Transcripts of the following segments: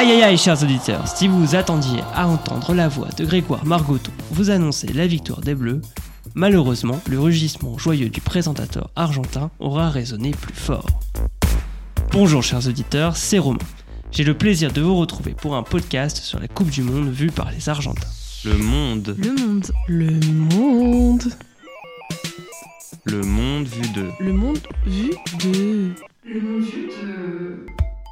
Aïe aïe aïe, chers auditeurs, si vous attendiez à entendre la voix de Grégoire Margoton vous annoncer la victoire des Bleus, malheureusement, le rugissement joyeux du présentateur argentin aura résonné plus fort. Bonjour, chers auditeurs, c'est Romain. J'ai le plaisir de vous retrouver pour un podcast sur la Coupe du Monde vue par les Argentins. Le monde. Le monde. Le monde. Le monde vu de. Le monde vu de. Le monde vu de.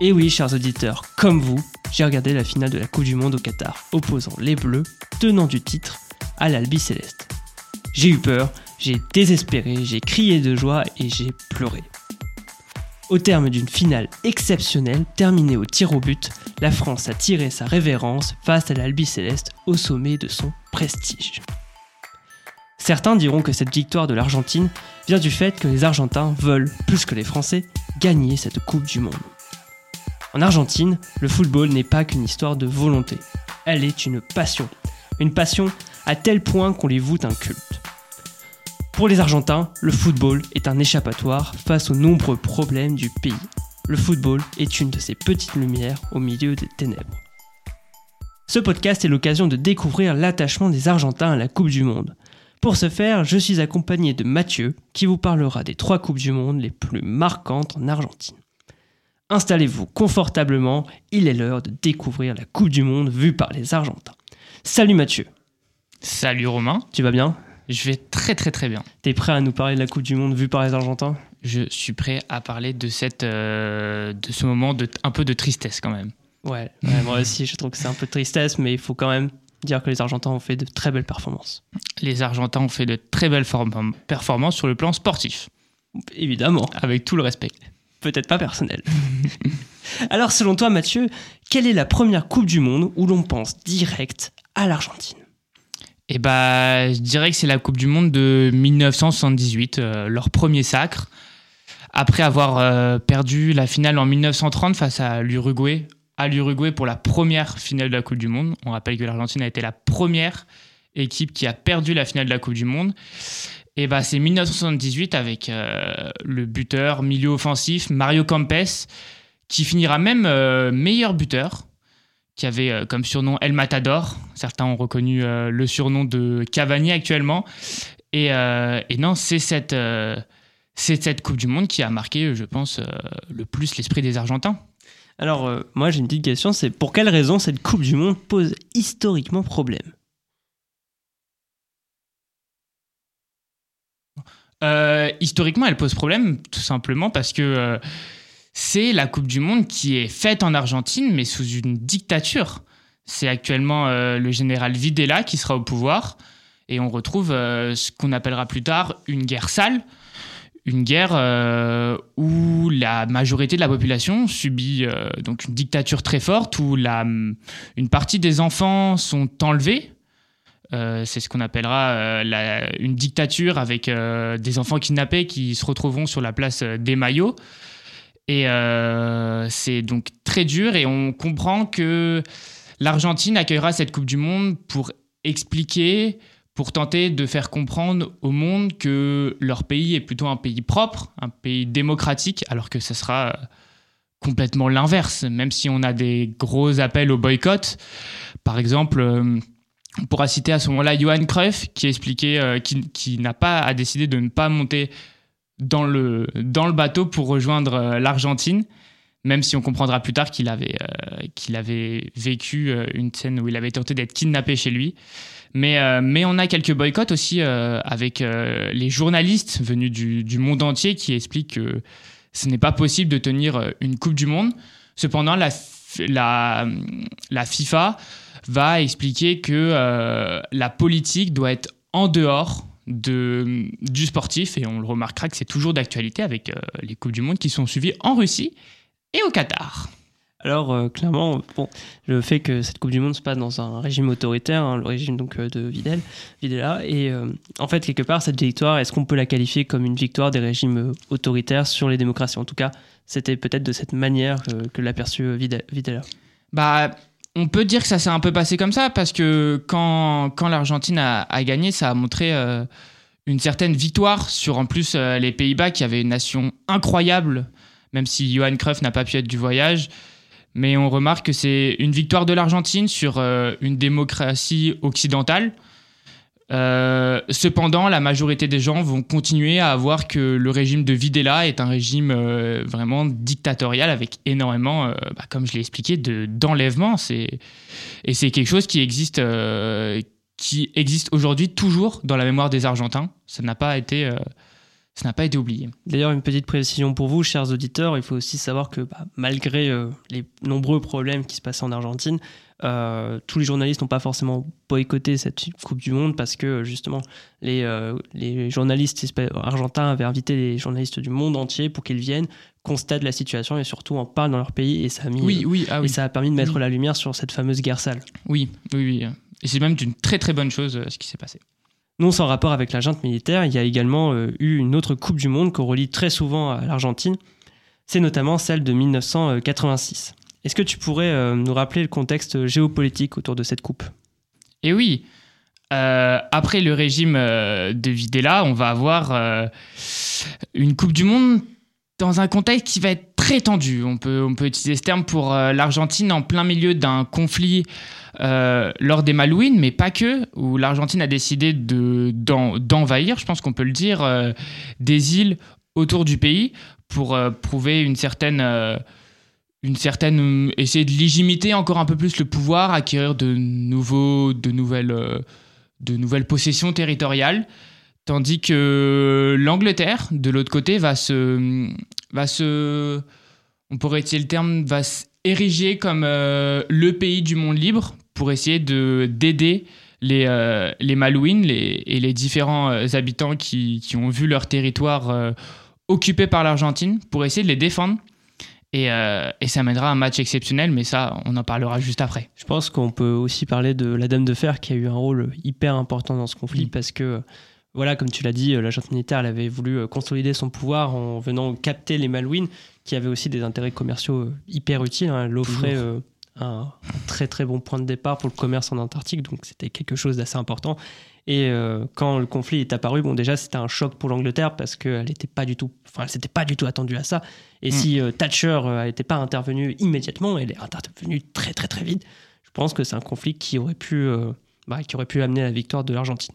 Et oui, chers auditeurs, comme vous, j'ai regardé la finale de la Coupe du Monde au Qatar, opposant les Bleus, tenants du titre, à l'Albi Céleste. J'ai eu peur, j'ai désespéré, j'ai crié de joie et j'ai pleuré. Au terme d'une finale exceptionnelle terminée au tir au but, la France a tiré sa révérence face à l'Albi Céleste au sommet de son prestige. Certains diront que cette victoire de l'Argentine vient du fait que les Argentins veulent, plus que les Français, gagner cette Coupe du Monde. En Argentine, le football n'est pas qu'une histoire de volonté, elle est une passion. Une passion à tel point qu'on les voûte un culte. Pour les Argentins, le football est un échappatoire face aux nombreux problèmes du pays. Le football est une de ces petites lumières au milieu des ténèbres. Ce podcast est l'occasion de découvrir l'attachement des Argentins à la Coupe du Monde. Pour ce faire, je suis accompagné de Mathieu qui vous parlera des trois Coupes du Monde les plus marquantes en Argentine. Installez-vous confortablement, il est l'heure de découvrir la Coupe du Monde vue par les Argentins. Salut Mathieu. Salut Romain. Tu vas bien? Je vais très très très bien. T'es prêt à nous parler de la Coupe du Monde vue par les Argentins? Je suis prêt à parler de, cette, euh, de ce moment de, un peu de tristesse quand même. Ouais, ouais moi aussi je trouve que c'est un peu de tristesse, mais il faut quand même dire que les Argentins ont fait de très belles performances. Les Argentins ont fait de très belles performances sur le plan sportif. Évidemment. Avec tout le respect peut-être pas personnel. Alors selon toi Mathieu, quelle est la première Coupe du Monde où l'on pense direct à l'Argentine? Eh bah, je dirais que c'est la Coupe du Monde de 1978, euh, leur premier sacre. Après avoir euh, perdu la finale en 1930 face à l'Uruguay, à l'Uruguay pour la première finale de la Coupe du Monde. On rappelle que l'Argentine a été la première équipe qui a perdu la finale de la Coupe du Monde. Et bah, c'est 1978 avec euh, le buteur milieu offensif Mario Campes, qui finira même euh, meilleur buteur, qui avait euh, comme surnom El Matador. Certains ont reconnu le surnom de Cavani actuellement. Et, non, c'est cette, cette Coupe du Monde qui a marqué, je pense, le plus l'esprit des Argentins. Alors, moi j'ai une petite question, c'est pour quelle raison cette Coupe du Monde pose historiquement problème? Euh, historiquement, elle pose problème, tout simplement parce que euh, c'est la Coupe du Monde qui est faite en Argentine, mais sous une dictature. C'est actuellement euh, le général Videla qui sera au pouvoir, et on retrouve ce qu'on appellera plus tard une guerre sale, une guerre où la majorité de la population subit donc une dictature très forte, où une partie des enfants sont enlevés euh, c'est ce qu'on appellera euh, une dictature avec euh, des enfants kidnappés qui se retrouveront sur la place des maillots. Et c'est donc très dur et on comprend que l'Argentine accueillera cette Coupe du Monde pour expliquer, pour tenter de faire comprendre au monde que leur pays est plutôt un pays propre, un pays démocratique, alors que ce sera complètement l'inverse, même si on a des gros appels au boycott. Par exemple, on pourra citer à ce moment-là Johan Cruyff qui expliquait euh, qui, n'a pas à décider de ne pas monter dans le, dans le bateau pour rejoindre euh, l'Argentine, même si on comprendra plus tard qu'il avait, euh, avait vécu une scène où il avait tenté d'être kidnappé chez lui. Mais, mais on a quelques boycotts aussi avec les journalistes venus du, du, monde entier qui expliquent que ce n'est pas possible de tenir une Coupe du Monde. Cependant, la, la, la FIFA va expliquer que euh, la politique doit être en dehors de, du sportif, et on le remarquera que c'est toujours d'actualité avec euh, les Coupes du Monde qui sont suivies en Russie et au Qatar. Alors euh, clairement, bon, le fait que cette Coupe du Monde se passe dans un régime autoritaire, hein, le régime donc de Vidal, Videla, et en fait quelque part cette victoire, est-ce qu'on peut la qualifier comme une victoire des régimes autoritaires sur les démocraties? En tout cas, c'était peut-être de cette manière que, que l'a perçu Videla. Bah on peut dire que ça s'est un peu passé comme ça parce que quand, quand l'Argentine a, gagné, ça a montré euh, une certaine victoire sur en plus euh, les Pays-Bas qui avaient une nation incroyable, même si Johan Cruyff n'a pas pu être du voyage. mais on remarque que c'est une victoire de l'Argentine sur euh, une démocratie occidentale. Euh, cependant, la majorité des gens vont continuer à voir que le régime de Videla est un régime euh, vraiment dictatorial avec énormément, euh, bah, comme je l'ai expliqué, de- d'enlèvements. C'est- Et c'est quelque chose qui existe, qui existe aujourd'hui toujours dans la mémoire des Argentins. Ça n'a pas été, ça n'a pas été oublié. D'ailleurs, une petite précision pour vous, chers auditeurs, il faut aussi savoir que bah, malgré les nombreux problèmes qui se passaient en Argentine, euh, tous les journalistes n'ont pas forcément boycotté cette Coupe du Monde parce que justement les, euh, les journalistes argentins avaient invité les journalistes du monde entier pour qu'ils viennent, constatent la situation et surtout en parlent dans leur pays et ça a mis Oui, oui, ah et oui. ça a permis de mettre la lumière sur cette fameuse guerre sale. Oui, oui, oui. Et c'est même une très très bonne chose euh, ce qui s'est passé. Non sans rapport avec la junte militaire, il y a également euh, eu une autre Coupe du Monde qu'on relie très souvent à l'Argentine. C'est notamment celle de 1986. Est-ce que tu pourrais euh, nous rappeler le contexte géopolitique autour de cette coupe? Et oui, euh, après le régime euh, de Videla, on va avoir une Coupe du Monde dans un contexte qui va être très tendu. On peut, on peut utiliser ce terme pour l'Argentine en plein milieu d'un conflit lors des Malouines, mais pas que, où l'Argentine a décidé de- d'en- d'envahir, je pense qu'on peut le dire, des îles autour du pays pour prouver une certaine... une certaine euh, essayer de légimiter encore un peu plus le pouvoir, acquérir de nouveaux, de nouvelles, euh, de nouvelles possessions territoriales, tandis que l'Angleterre, de l'autre côté, va se, va se, on pourrait utiliser le terme, va s'ériger comme euh, le pays du monde libre pour essayer de d'aider les, les Malouines et les différents habitants qui, qui ont vu leur territoire occupé par l'Argentine pour essayer de les défendre. Et, euh, et ça mènera à un match exceptionnel, mais ça, on en parlera juste après. Je pense qu'on peut aussi parler de la Dame de Fer qui a eu un rôle hyper important dans ce conflit Oui. parce que, voilà, comme tu l'as dit, euh, la junte militaire elle avait voulu euh, consolider son pouvoir en venant capter les Malouines qui avaient aussi des intérêts commerciaux euh, hyper utiles. hein. Elle offrait euh, un, très très bon point de départ pour le commerce en Antarctique, donc c'était quelque chose d'assez important. Et euh, quand le conflit est apparu, bon déjà c'était un choc pour l'Angleterre parce qu'elle n'était pas du tout, enfin elle s'était pas du tout attendue à ça. Et Mm. si euh, Thatcher n'était pas intervenue immédiatement, elle est intervenue très très très vite. Je pense que c'est un conflit qui aurait pu, euh, bah, qui aurait pu amener à la victoire de l'Argentine.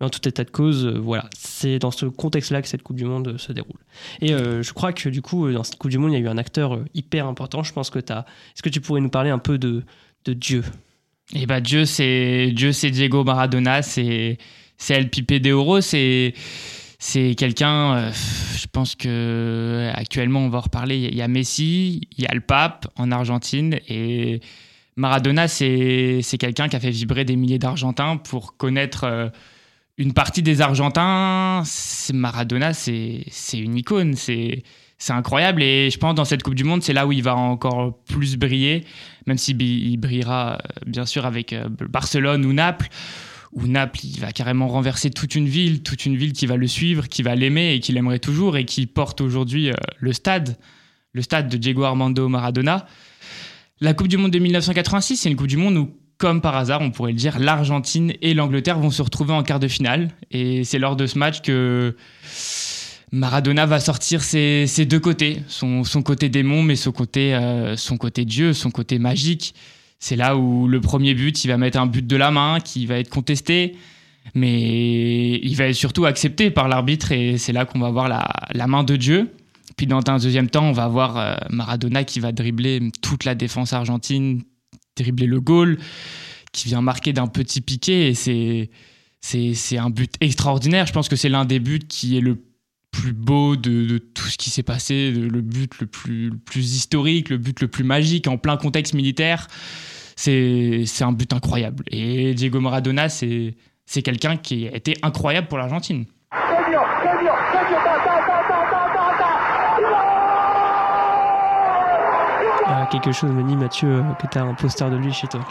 Mais en tout état de cause, euh, voilà, c'est dans ce contexte-là que cette Coupe du Monde euh, se déroule. Et euh, je crois que du coup, dans cette Coupe du Monde, il y a eu un acteur hyper important. Je pense que tu as. Est-ce que tu pourrais nous parler un peu de, Dieu? Et bah Dieu, c'est Dieu, c'est Diego Maradona, c'est c'est El Pipe de Oro, c'est c'est quelqu'un. je pense que actuellement, on va en reparler. Il y a Messi, il y a le pape en Argentine et Maradona, c'est quelqu'un qui a fait vibrer des milliers d'Argentins pour connaître. Une partie des Argentins, Maradona, c'est une icône, c'est incroyable. Et je pense dans cette Coupe du Monde, c'est là où il va encore plus briller, même s'il il brillera euh, bien sûr avec euh, Barcelone ou Naples. Où Naples, il va carrément renverser toute une ville, toute une ville qui va le suivre, qui va l'aimer et qui l'aimerait toujours et qui porte aujourd'hui euh, le stade, le stade de Diego Armando Maradona. La Coupe du Monde de 1986, c'est une Coupe du Monde où, comme par hasard, on pourrait le dire, l'Argentine et l'Angleterre vont se retrouver en quart de finale. Et c'est lors de ce match que Maradona va sortir ses, deux côtés, son, son côté démon, mais son côté, euh, son côté Dieu, son côté magique. C'est là où le premier but, il va mettre un but de la main qui va être contesté, mais il va être surtout accepté par l'arbitre et c'est là qu'on va voir la, la main de Dieu. Puis dans un deuxième temps, on va voir euh, Maradona qui va dribbler toute la défense argentine, dribbler le goal, qui vient marquer d'un petit piqué et c'est c'est c'est un but extraordinaire. Je pense que c'est l'un des buts qui est le plus beau de, tout ce qui s'est passé, le but le plus, le plus historique, le but le plus magique en plein contexte militaire. C'est c'est un but incroyable. Et Diego Maradona, c'est c'est quelqu'un qui a été incroyable pour l'Argentine. Quelque chose me dit, Mathieu, euh, que tu as un poster de lui chez toi.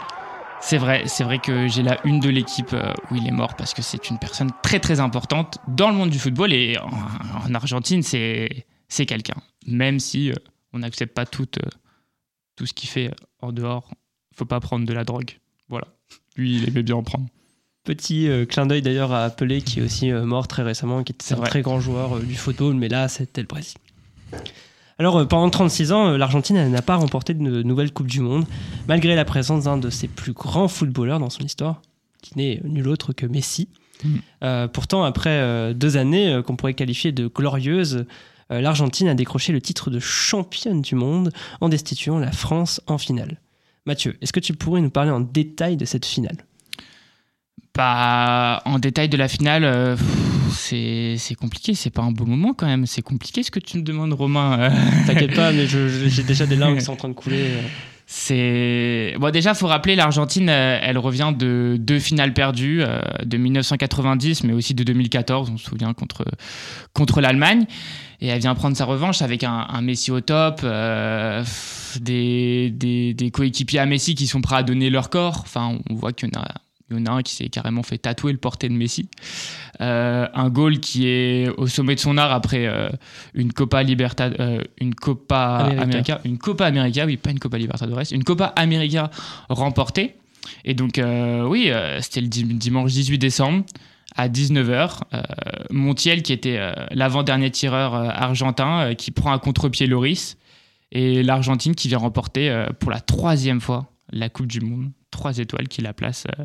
C'est vrai, c'est vrai que j'ai la une de l'équipe euh, où il est mort parce que c'est une personne très très importante dans le monde du football et en, en Argentine, c'est c'est quelqu'un. Même si euh, on n'accepte pas tout, tout ce qu'il fait en dehors, faut pas prendre de la drogue. Voilà. Lui, il aimait bien en prendre. Petit euh, clin d'œil d'ailleurs à Pelé qui est aussi euh, mort très récemment, qui était un vrai. très grand joueur euh, du football, mais là c'était le Brésil. Alors, euh, pendant 36 ans, euh, l'Argentine n'a pas remporté de nouvelle Coupe du Monde, malgré la présence d'un de ses plus grands footballeurs dans son histoire, qui n'est nul autre que Messi. Mm. Euh, pourtant, après euh, deux années euh, qu'on pourrait qualifier de glorieuses, euh, l'Argentine a décroché le titre de championne du monde en destituant la France en finale. Mathieu, est-ce que tu pourrais nous parler en détail de cette finale? Bah, en détail de la finale, euh, c'est compliqué. C'est pas un beau moment quand même. C'est compliqué ce que tu me demandes, Romain. Euh, T'inquiète pas, mais j'ai déjà des larmes qui sont en train de couler. euh. C'est bon déjà faut rappeler l'Argentine elle revient de deux finales perdues euh, de 1990 mais aussi de 2014 on se souvient contre contre l'Allemagne et elle vient prendre sa revanche avec un, un Messi au top euh, des, des, des coéquipiers à Messi qui sont prêts à donner leur corps enfin on voit qu'il y en a il y en a un qui s'est carrément fait tatouer le porté de Messi. Euh, un goal qui est au sommet de son art après euh, une Copa Libertad, euh, une Copa América. América, une Copa América, oui, pas une Copa Libertadores, une Copa América remportée. Et donc, euh, oui, c'était le dim- dimanche 18 décembre à 19h. Euh, Montiel, qui était l'avant-dernier tireur argentin, qui prend à contre-pied Loris. Et l'Argentine qui vient remporter pour la troisième fois la Coupe du Monde. Trois étoiles qui la place euh,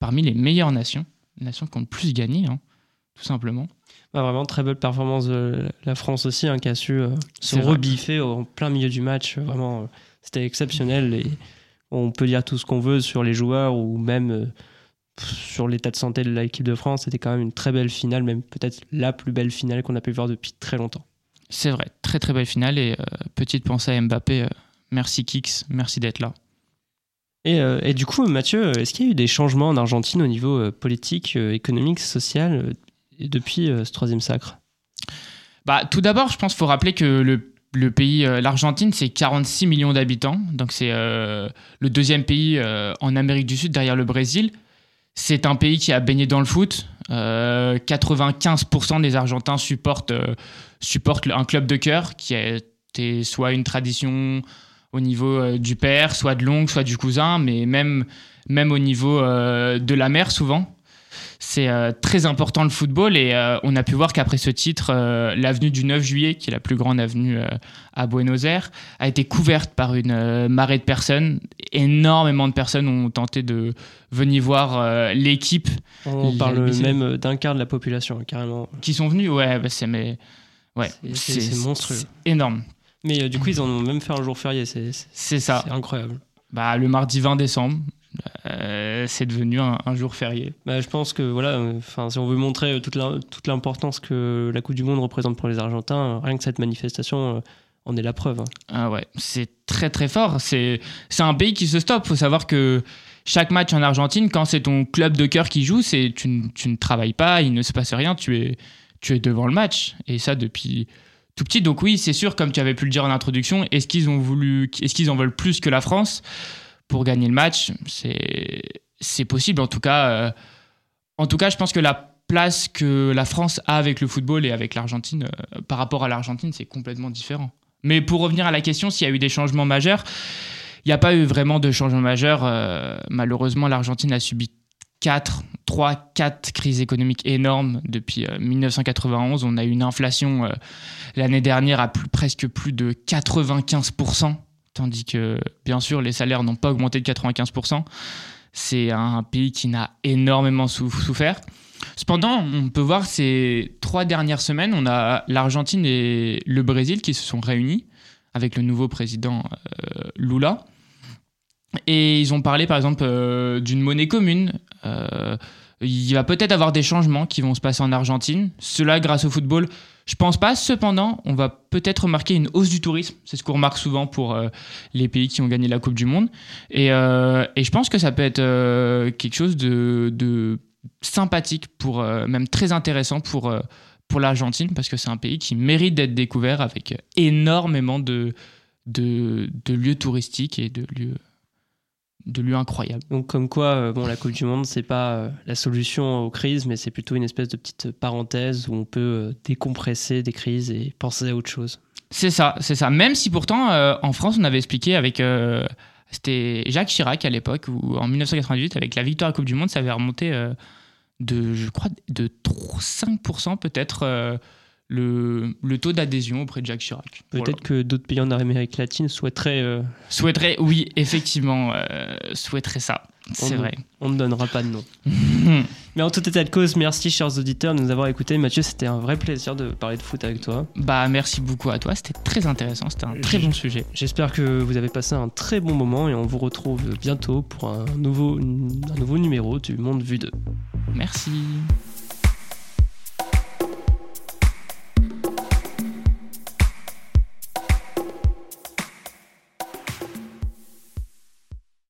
parmi les meilleures nations. Les nations qui ont le plus gagné, hein, tout simplement. Bah, vraiment, très belle performance de la France aussi, hein, qui a su euh, se vrai. rebiffer en plein milieu du match. Vraiment, euh, c'était exceptionnel. Et on peut dire tout ce qu'on veut sur les joueurs ou même sur l'état de santé de l'équipe de France. C'était quand même une très belle finale, même peut-être la plus belle finale qu'on a pu voir depuis très longtemps. C'est vrai, très très belle finale. Et euh, petite pensée à Mbappé. euh, merci Kix, merci d'être là. Et, euh, et du coup, Mathieu, est-ce qu'il y a eu des changements en Argentine au niveau euh, politique, euh, économique, social euh, depuis euh, ce troisième sacre? Bah, tout d'abord, je pense qu'il faut rappeler que le, pays, euh, l'Argentine, c'est 46 millions d'habitants. Donc, c'est euh, le deuxième pays euh, en Amérique du Sud derrière le Brésil. C'est un pays qui a baigné dans le foot. Euh, 95% des Argentins supportent, euh, supportent un club de cœur qui a été soit une tradition au niveau euh, du père, soit de l'oncle, soit du cousin, mais même, même au niveau euh, de la mère souvent. C'est euh, très important le football et on a pu voir qu'après ce titre, l'avenue du 9 juillet, qui est la plus grande avenue à Buenos Aires, a été couverte par une marée de personnes. Énormément de personnes ont tenté de venir voir l'équipe On parle le- même d'un quart de la population, carrément. qui sont venues. Ouais, bah, c'est mais ouais, C'est- monstrueux. c'est énorme. Mais euh, du coup, ils en ont même fait un jour férié. C'est ça. c'est incroyable. Bah, le mardi 20 décembre, euh, c'est devenu un, un jour férié. Bah, je pense que voilà, euh, si on veut montrer euh, toute l'im- toute l'importance que la Coupe du Monde représente pour les Argentins, rien que cette manifestation en est la preuve. hein. Ah ouais, c'est très très fort. C'est un pays qui se stoppe. Faut savoir que chaque match en Argentine, quand c'est ton club de cœur qui joue, c'est tu, ne- tu ne travailles pas, il ne se passe rien, tu es tu es devant le match. Et ça depuis tout petit. Donc oui, c'est sûr, comme tu avais pu le dire en introduction, est-ce qu'ils ont voulu, est-ce qu'ils en veulent plus que la France pour gagner le match? C'est possible. En tout cas, euh, en tout cas, je pense que la place que la France a avec le football et avec l'Argentine euh, par rapport à l'Argentine, c'est complètement différent. Mais pour revenir à la question, s'il y a eu des changements majeurs, il n'y a pas eu vraiment de changements majeurs. Euh, malheureusement, l'Argentine a subi 4, 3, 4 crises économiques énormes depuis euh, 1991. On a eu une inflation euh, l'année dernière à plus- presque plus de 95%, tandis que, bien sûr, les salaires n'ont pas augmenté de 95%. C'est un pays qui n'a énormément sou- souffert. Cependant, on peut voir ces trois dernières semaines, on a l'Argentine et le Brésil qui se sont réunis avec le nouveau président euh, Lula. Et ils ont parlé par exemple euh, d'une monnaie commune. Euh, il va peut-être avoir des changements qui vont se passer en Argentine. Cela grâce au football. Je pense pas. Cependant, on va peut-être remarquer une hausse du tourisme. C'est ce qu'on remarque souvent pour euh, les pays qui ont gagné la Coupe du Monde. Et, euh, je pense que ça peut être quelque chose de, sympathique, pour, même très intéressant pour, pour l'Argentine, parce que c'est un pays qui mérite d'être découvert avec énormément de, de lieux touristiques et de lieux, de lieux incroyables. Donc, comme quoi, euh, bon, la Coupe du Monde, c'est pas euh, la solution aux crises, mais c'est plutôt une espèce de petite parenthèse où on peut euh, décompresser des crises et penser à autre chose. C'est ça, c'est ça. Même si pourtant, euh, en France, on avait expliqué avec. euh, c'était Jacques Chirac à l'époque, où en 1998, avec la victoire à la Coupe du Monde, ça avait remonté euh, de, je crois, de 3 5% peut-être euh, le, le taux d'adhésion auprès de Jacques Chirac. Peut-être Voilà. que d'autres pays en Amérique latine souhaiteraient. euh, Souhaiterait, oui, effectivement, euh, souhaiterait ça. C'est vrai. on ne donnera pas de nom. Mais en tout état de cause, merci chers auditeurs de nous avoir écoutés. Mathieu, c'était un vrai plaisir de parler de foot avec toi. Bah, merci beaucoup à toi. C'était très intéressant. C'était un très bon sujet. J'espère que vous avez passé un très bon moment et on vous retrouve bientôt pour un nouveau, un nouveau numéro du Monde Vu 2. Merci.